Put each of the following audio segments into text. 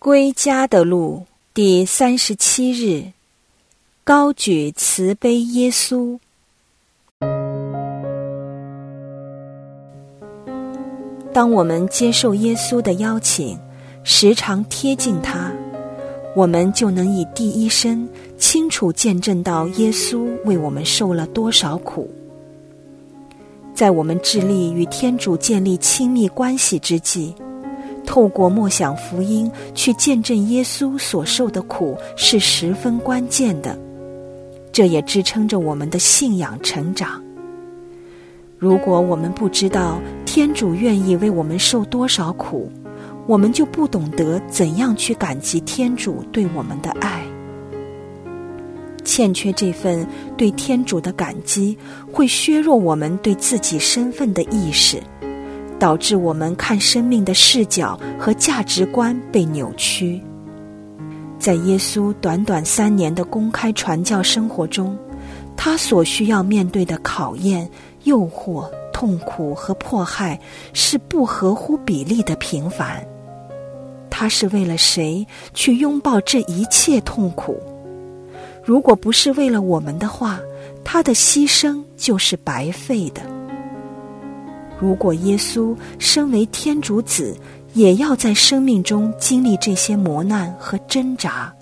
归家的路第三十七日，高举慈悲耶稣。当我们接受耶稣的邀请，时常贴近他，我们就能以第一身清楚见证到耶稣为我们受了多少苦。在我们致力与天主建立亲密关系之际。透过默想福音去见证耶稣所受的苦是十分关键的，这也支撑着我们的信仰成长。如果我们不知道天主愿意为我们受多少苦，我们就不懂得怎样去感激天主对我们的爱。欠缺这份对天主的感激，会削弱我们对自己身份的意识。导致我们看生命的视角和价值观被扭曲。在耶稣短短三年的公开传教生活中，他所需要面对的考验、诱惑、痛苦和迫害是不合乎比例的平凡。他是为了谁去拥抱这一切痛苦？如果不是为了我们的话，他的牺牲就是白费的。如果耶稣身为天主子，也要在生命中经历这些磨难和挣扎，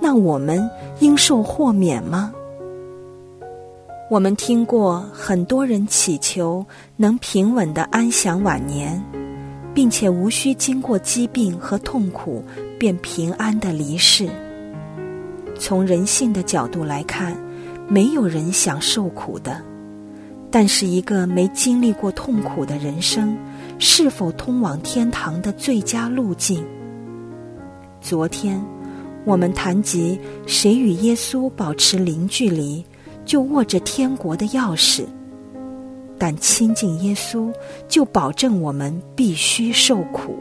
那我们应受豁免吗？我们听过很多人祈求能平稳的安享晚年，并且无需经过疾病和痛苦便平安的离世。从人性的角度来看，没有人想受苦的。但是，一个没经历过痛苦的人生，是否通往天堂的最佳路径？昨天，我们谈及谁与耶稣保持零距离，就握着天国的钥匙。但亲近耶稣，就保证我们必须受苦。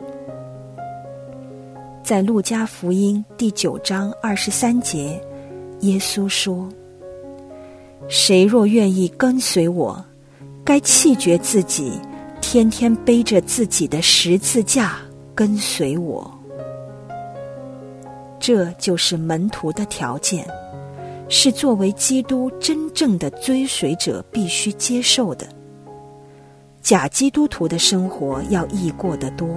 在路加福音第九章二十三节，耶稣说。谁若愿意跟随我，该弃绝自己，天天背着自己的十字架跟随我。这就是门徒的条件，是作为基督真正的追随者必须接受的。假基督徒的生活要易过得多，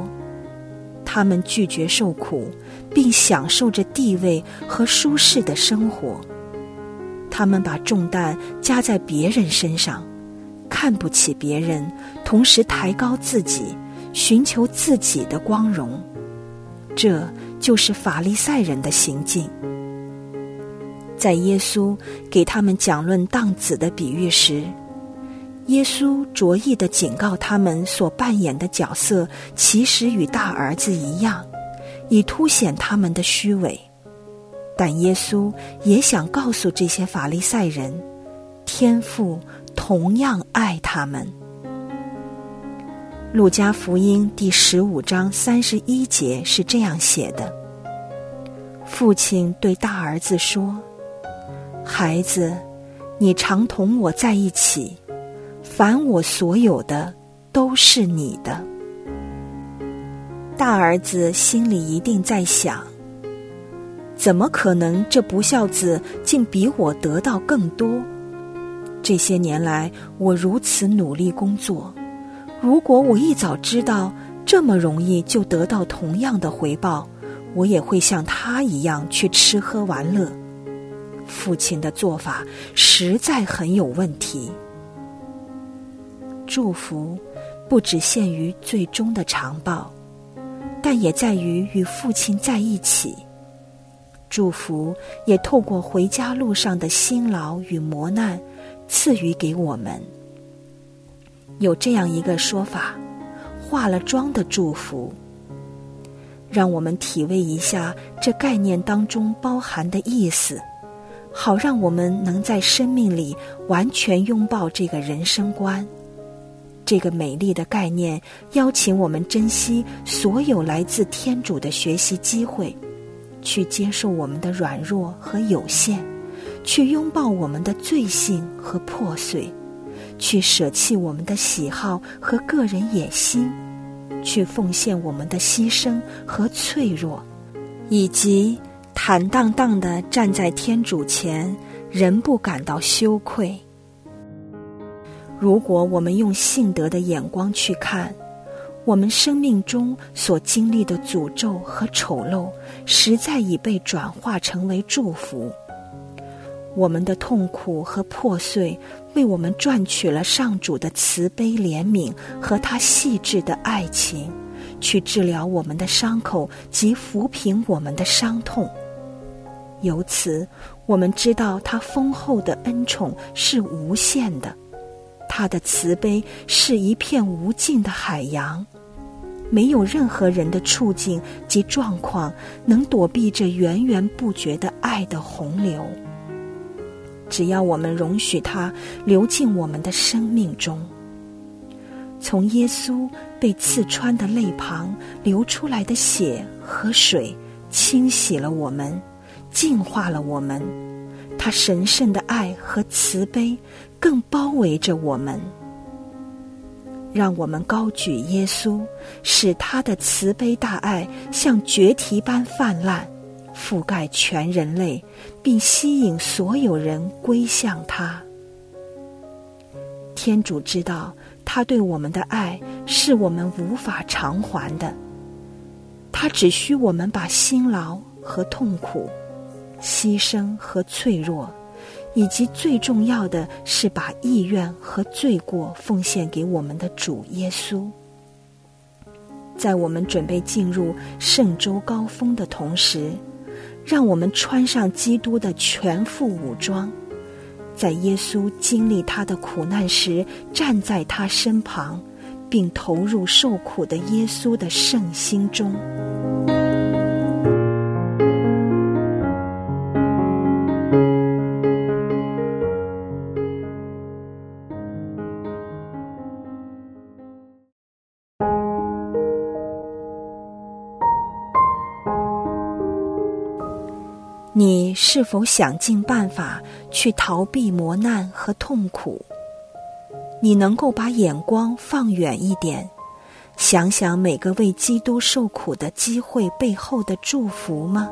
他们拒绝受苦，并享受着地位和舒适的生活。他们把重担加在别人身上，看不起别人，同时抬高自己，寻求自己的光荣。这就是法利赛人的行径。在耶稣给他们讲论荡子的比喻时，耶稣着意的警告他们所扮演的角色其实与大儿子一样，以凸显他们的虚伪。但耶稣也想告诉这些法利赛人，天赋同样爱他们。路加福音第十五章三十一节是这样写的：父亲对大儿子说：“孩子，你常同我在一起，凡我所有的都是你的。”大儿子心里一定在想。怎么可能？这不孝子竟比我得到更多。这些年来，我如此努力工作，如果我一早知道这么容易就得到同样的回报，我也会像他一样去吃喝玩乐。父亲的做法实在很有问题。祝福不只限于最终的长报，但也在于与父亲在一起。祝福也透过回家路上的辛劳与磨难，赐予给我们。有这样一个说法：化了妆的祝福。让我们体味一下这概念当中包含的意思，好让我们能在生命里完全拥抱这个人生观。这个美丽的概念邀请我们珍惜所有来自天主的学习机会。去接受我们的软弱和有限，去拥抱我们的罪性和破碎，去舍弃我们的喜好和个人野心，去奉献我们的牺牲和脆弱，以及坦荡荡的站在天主前，仍不感到羞愧。如果我们用信德的眼光去看，我们生命中所经历的诅咒和丑陋，实在已被转化成为祝福。我们的痛苦和破碎，为我们赚取了上主的慈悲怜悯和他细致的爱情，去治疗我们的伤口及抚平我们的伤痛。由此，我们知道他丰厚的恩宠是无限的，他的慈悲是一片无尽的海洋，没有任何人的处境及状况能躲避这源源不绝的爱的洪流。只要我们容许它流进我们的生命中，从耶稣被刺穿的肋旁流出来的血和水，清洗了我们，净化了我们。他神圣的爱和慈悲更包围着我们，让我们高举耶稣，使他的慈悲大爱像决堤般泛滥。覆盖全人类，并吸引所有人归向他。天主知道，他对我们的爱是我们无法偿还的。他只需我们把辛劳和痛苦、牺牲和脆弱，以及最重要的是把意愿和罪过奉献给我们的主耶稣。在我们准备进入圣周高峰的同时。让我们穿上基督的全副武装，在耶稣经历他的苦难时，站在他身旁，并投入受苦的耶稣的圣心中。是否想尽办法去逃避磨难和痛苦？你能够把眼光放远一点，想想每个为基督受苦的机会背后的祝福吗？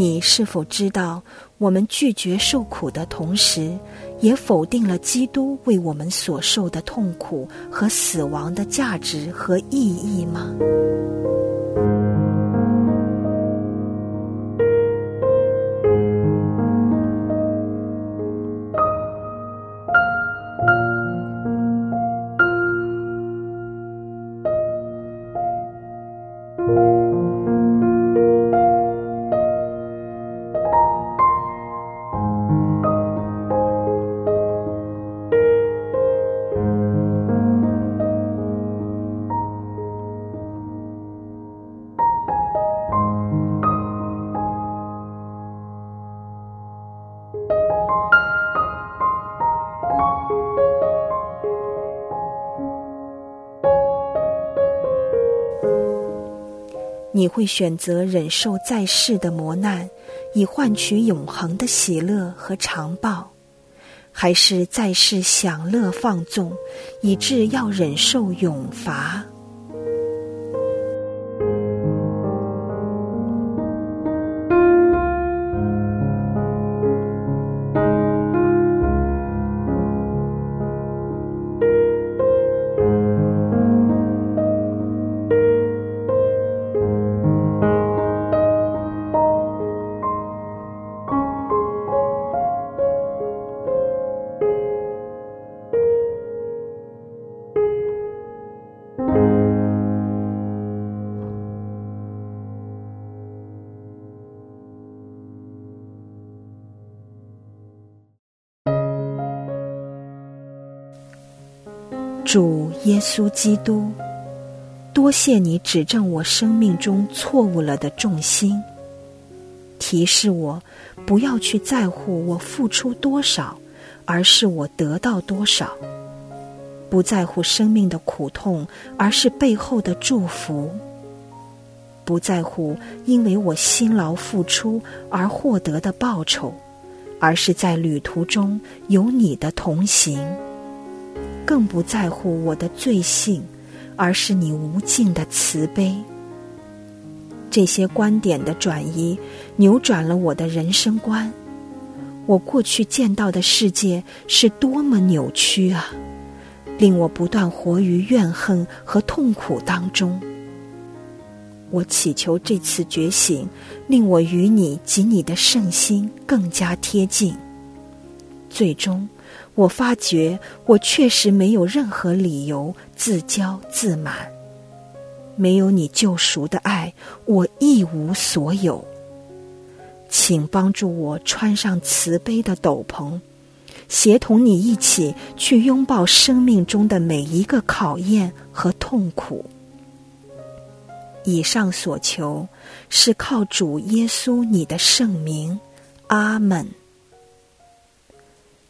你是否知道，我们拒绝受苦的同时，也否定了基督为我们所受的痛苦和死亡的价值和意义吗？你会选择忍受在世的磨难，以换取永恒的喜乐和长报，还是在世享乐放纵，以致要忍受永罚主耶稣基督，多谢你指正我生命中错误了的重心，提示我不要去在乎我付出多少，而是我得到多少；不在乎生命的苦痛，而是背后的祝福；不在乎因为我辛劳付出而获得的报酬，而是在旅途中有你的同行。更不在乎我的罪性，而是你无尽的慈悲。这些观点的转移，扭转了我的人生观。我过去见到的世界是多么扭曲啊！令我不断活于怨恨和痛苦当中。我祈求这次觉醒，令我与你及你的圣心更加贴近。最终。我发觉，我确实没有任何理由自骄自满。没有你救赎的爱，我一无所有。请帮助我穿上慈悲的斗篷，协同你一起去拥抱生命中的每一个考验和痛苦。以上所求，是靠主耶稣你的圣名。阿门。